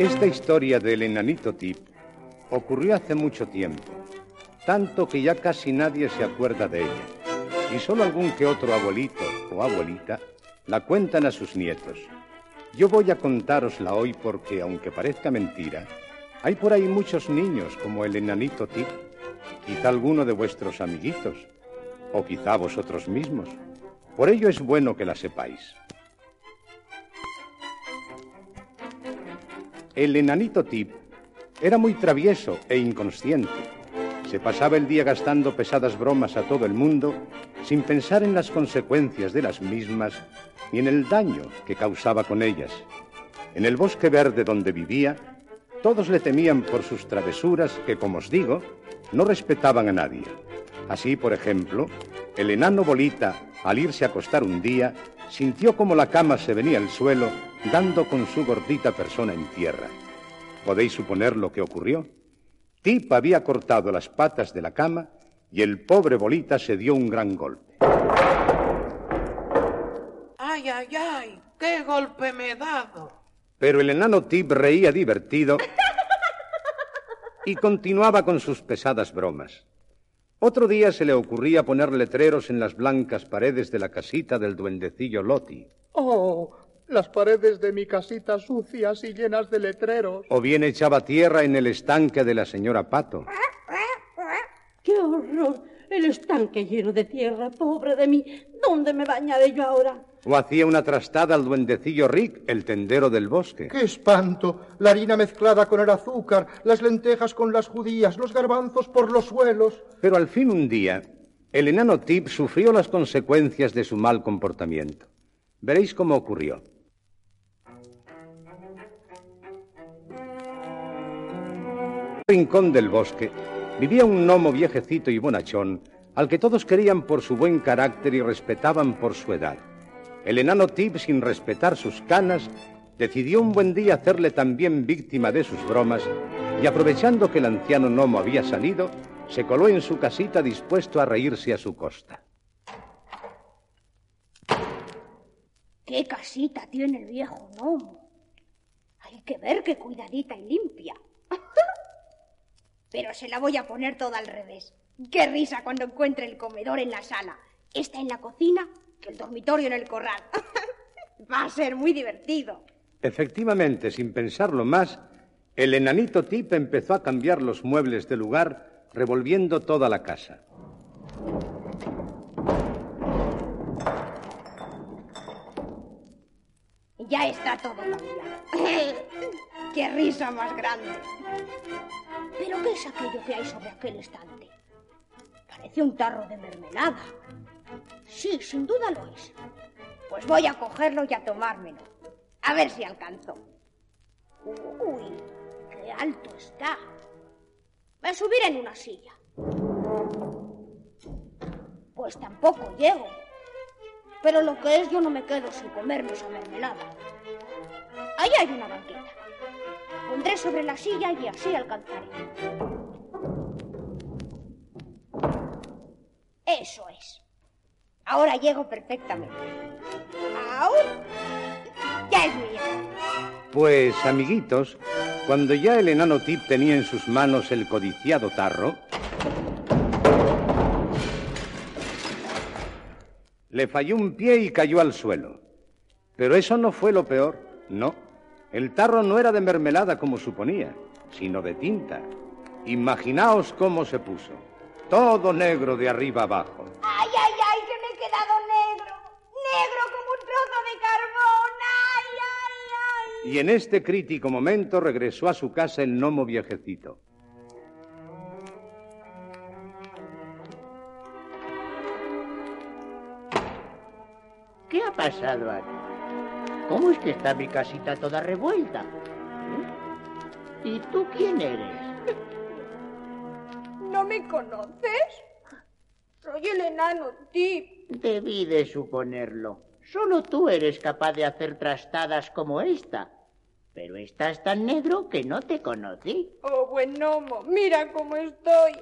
Esta historia del enanito Tip ocurrió hace mucho tiempo, tanto que ya casi nadie se acuerda de ella, y solo algún que otro abuelito o abuelita la cuentan a sus nietos. Yo voy a contárosla hoy porque, aunque parezca mentira, hay por ahí muchos niños como el enanito Tip, quizá alguno de vuestros amiguitos, o quizá vosotros mismos. Por ello es bueno que la sepáis. El enanito Tip era muy travieso e inconsciente. Se pasaba el día gastando pesadas bromas a todo el mundo sin pensar en las consecuencias de las mismas ni en el daño que causaba con ellas. En el bosque verde donde vivía, todos le temían por sus travesuras que, como os digo, no respetaban a nadie. Así, por ejemplo, el enano Bolita, al irse a acostar un día, sintió como la cama se venía al suelo, dando con su gordita persona en tierra. ¿Podéis suponer lo que ocurrió? Tip había cortado las patas de la cama y el pobre Bolita se dio un gran golpe. ¡Ay, ay, ay! ¡Qué golpe me he dado! Pero el enano Tip reía divertido y continuaba con sus pesadas bromas. Otro día se le ocurría poner letreros en las blancas paredes de la casita del duendecillo Loti. Oh, las paredes de mi casita sucias y llenas de letreros. O bien echaba tierra en el estanque de la señora Pato. ¡Qué horror! El estanque lleno de tierra, pobre de mí. ¿Dónde me bañaré yo ahora? O hacía una trastada al duendecillo Rick, el tendero del bosque. ¡Qué espanto! La harina mezclada con el azúcar, las lentejas con las judías, los garbanzos por los suelos. Pero al fin un día, el enano Tip sufrió las consecuencias de su mal comportamiento. Veréis cómo ocurrió. Rincón del bosque vivía un gnomo viejecito y bonachón al que todos querían por su buen carácter y respetaban por su edad. El enano Tip, sin respetar sus canas, decidió un buen día hacerle también víctima de sus bromas y aprovechando que el anciano gnomo había salido, se coló en su casita dispuesto a reírse a su costa. ¿Qué casita tiene el viejo gnomo? Hay que ver qué cuidadita y limpia. Pero se la voy a poner toda al revés. Qué risa cuando encuentre el comedor en la sala. Está en la cocina que el dormitorio en el corral. Va a ser muy divertido. Efectivamente, sin pensarlo más, el enanito Tip empezó a cambiar los muebles de lugar, revolviendo toda la casa. Ya está todo cambiado. ¡Qué risa más grande! ¿Pero qué es aquello que hay sobre aquel estante? Parece un tarro de mermelada. Sí, sin duda lo es. Pues voy a cogerlo y a tomármelo. A ver si alcanzo. Uy, qué alto está. Me subiré en una silla. Pues tampoco llego. Pero lo que es, yo no me quedo sin comerme esa mermelada. Ahí hay una banqueta. Pondré sobre la silla y así alcanzaré. Eso es. Ahora llego perfectamente. Ahora ya es mía. Pues, amiguitos, cuando ya el enano Tip tenía en sus manos el codiciado tarro, le falló un pie y cayó al suelo. Pero eso no fue lo peor, no. El tarro no era de mermelada como suponía, sino de tinta. Imaginaos cómo se puso. Todo negro de arriba abajo. ¡Ay, ay, ay! Que me he quedado negro. Negro como un trozo de carbón. ¡Ay, ay, ay! Y en este crítico momento regresó a su casa el gnomo viejecito. ¿Qué ha pasado aquí? ¿Cómo es que está mi casita toda revuelta? ¿Eh? ¿Y tú quién eres? ¿No me conoces? Soy el enano Tip. Debí de suponerlo. Solo tú eres capaz de hacer trastadas como esta. Pero estás tan negro que no te conocí. Oh, buen gnomo, mira cómo estoy.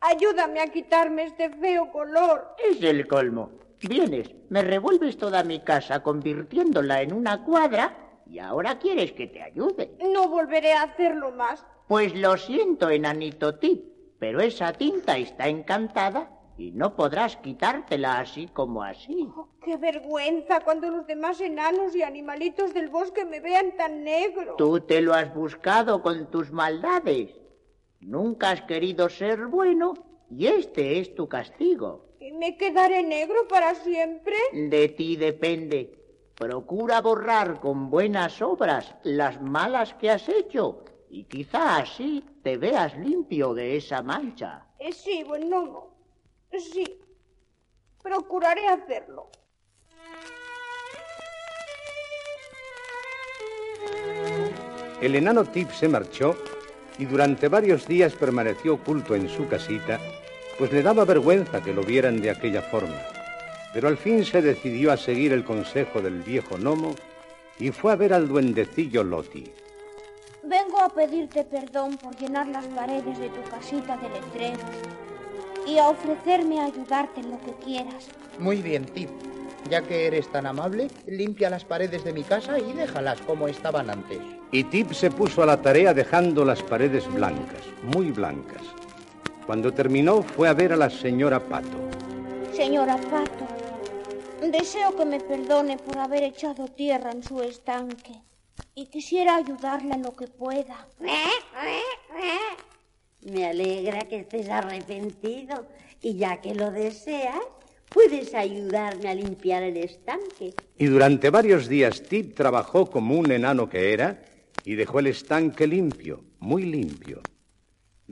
Ayúdame a quitarme este feo color. Es el colmo. Vienes, me revuelves toda mi casa convirtiéndola en una cuadra y ahora quieres que te ayude. No volveré a hacerlo más. Pues lo siento, enanito Tip, pero esa tinta está encantada y no podrás quitártela así como así. Oh, ¡Qué vergüenza cuando los demás enanos y animalitos del bosque me vean tan negro! Tú te lo has buscado con tus maldades. Nunca has querido ser bueno y este es tu castigo. ¿Y me quedaré negro para siempre? De ti depende. Procura borrar con buenas obras las malas que has hecho y quizá así te veas limpio de esa mancha. Eh, sí, buen gnomo. Sí, procuraré hacerlo. El enano Tip se marchó y durante varios días permaneció oculto en su casita, pues le daba vergüenza que lo vieran de aquella forma. Pero al fin se decidió a seguir el consejo del viejo gnomo y fue a ver al duendecillo Loti. Vengo a pedirte perdón por llenar las paredes de tu casita de letreros y a ofrecerme a ayudarte en lo que quieras. Muy bien, Tip. Ya que eres tan amable, limpia las paredes de mi casa y déjalas como estaban antes. Y Tip se puso a la tarea dejando las paredes blancas, muy blancas. Cuando terminó fue a ver a la señora Pato. Señora Pato, deseo que me perdone por haber echado tierra en su estanque y quisiera ayudarla en lo que pueda. Me alegra que estés arrepentido y ya que lo deseas, puedes ayudarme a limpiar el estanque. Y durante varios días Tip trabajó como un enano que era y dejó el estanque limpio, muy limpio.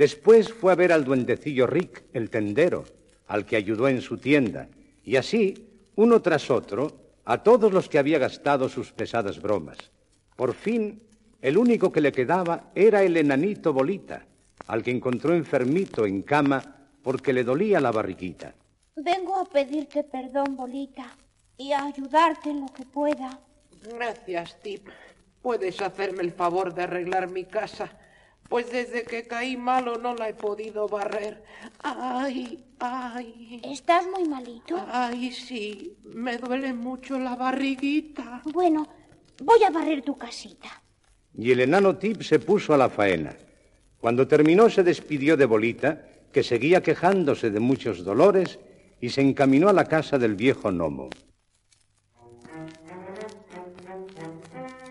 Después fue a ver al duendecillo Rick, el tendero, al que ayudó en su tienda, y así, uno tras otro, a todos los que había gastado sus pesadas bromas. Por fin, el único que le quedaba era el enanito Bolita, al que encontró enfermito en cama porque le dolía la barriguita. Vengo a pedirte perdón, Bolita, y a ayudarte en lo que pueda. Gracias, Tip. Puedes hacerme el favor de arreglar mi casa, pues desde que caí malo no la he podido barrer. Ay, ay. ¿Estás muy malito? Ay, sí. Me duele mucho la barriguita. Bueno, voy a barrer tu casita. Y el enano Tip se puso a la faena. Cuando terminó se despidió de Bolita, que seguía quejándose de muchos dolores, y se encaminó a la casa del viejo gnomo.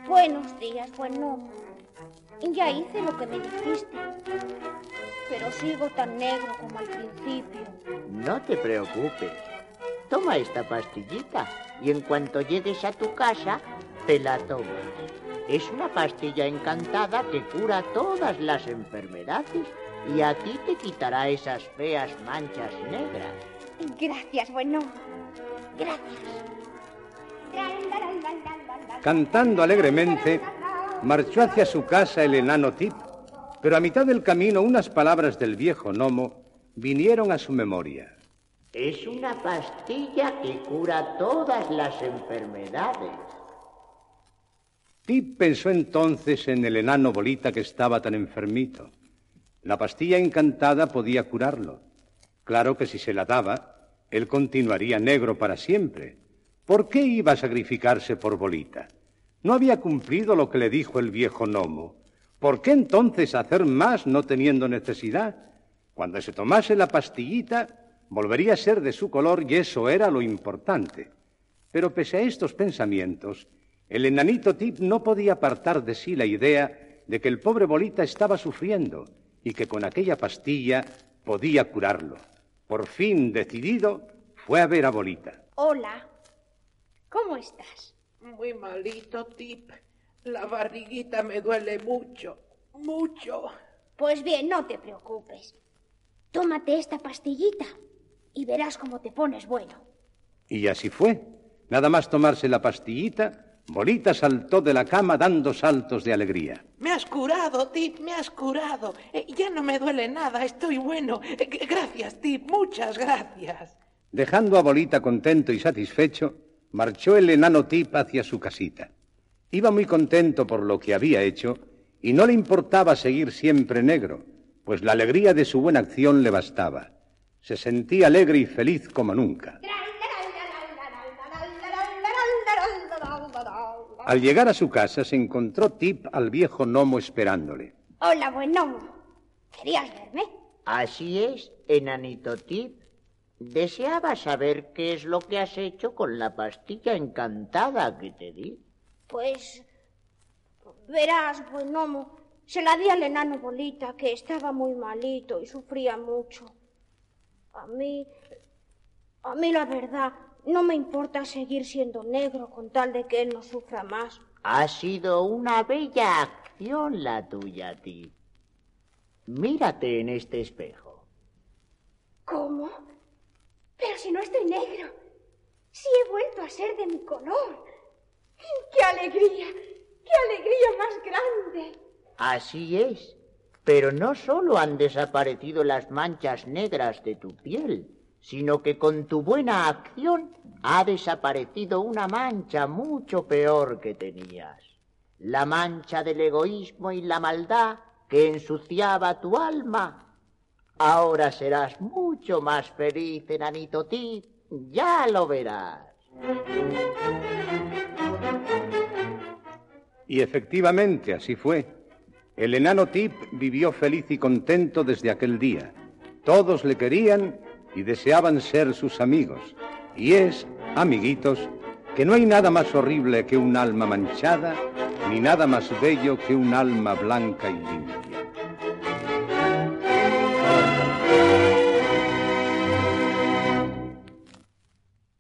Buenos días, buen gnomo. Ya hice lo que me dijiste, pero sigo tan negro como al principio. No te preocupes. Toma esta pastillita y en cuanto llegues a tu casa, te la tomas. Es una pastilla encantada que cura todas las enfermedades y a ti te quitará esas feas manchas negras. Gracias, bueno. Gracias. Cantando alegremente, marchó hacia su casa el enano Tip, pero a mitad del camino unas palabras del viejo gnomo vinieron a su memoria. Es una pastilla que cura todas las enfermedades. Tip pensó entonces en el enano Bolita que estaba tan enfermito. La pastilla encantada podía curarlo. Claro que si se la daba, él continuaría negro para siempre. ¿Por qué iba a sacrificarse por Bolita? No había cumplido lo que le dijo el viejo gnomo. ¿Por qué entonces hacer más no teniendo necesidad? Cuando se tomase la pastillita, volvería a ser de su color y eso era lo importante. Pero pese a estos pensamientos, el enanito Tip no podía apartar de sí la idea de que el pobre Bolita estaba sufriendo y que con aquella pastilla podía curarlo. Por fin decidido, fue a ver a Bolita. Hola. ¿Cómo estás? Muy malito, Tip. La barriguita me duele mucho, mucho. Pues bien, no te preocupes. Tómate esta pastillita y verás cómo te pones bueno. Y así fue. Nada más tomarse la pastillita, Bolita saltó de la cama dando saltos de alegría. Me has curado, Tip, me has curado. Eh, ya no me duele nada, estoy bueno. Eh, gracias, Tip, muchas gracias. Dejando a Bolita contento y satisfecho, marchó el enano Tip hacia su casita. Iba muy contento por lo que había hecho y no le importaba seguir siempre negro, pues la alegría de su buena acción le bastaba. Se sentía alegre y feliz como nunca. Al llegar a su casa se encontró Tip al viejo gnomo esperándole. Hola, buen gnomo. ¿Querías verme? Así es, enanito Tip. Deseaba saber qué es lo que has hecho con la pastilla encantada que te di. Pues verás, buen gnomo, se la di al enano Bolita, que estaba muy malito y sufría mucho. A mí, a mí la verdad, no me importa seguir siendo negro con tal de que él no sufra más. Ha sido una bella acción la tuya, Tip. Mírate en este espejo. ¿Cómo? Pero no estoy negro, si he vuelto a ser de mi color. ¡Qué alegría! ¡Qué alegría más grande! Así es. Pero no solo han desaparecido las manchas negras de tu piel, sino que con tu buena acción ha desaparecido una mancha mucho peor que tenías. La mancha del egoísmo y la maldad que ensuciaba tu alma. Ahora serás mucho más feliz, enanito ti, ya lo verás. Y efectivamente así fue. El enano Tip vivió feliz y contento desde aquel día. Todos le querían y deseaban ser sus amigos. Y es, amiguitos, que no hay nada más horrible que un alma manchada, ni nada más bello que un alma blanca y limpia.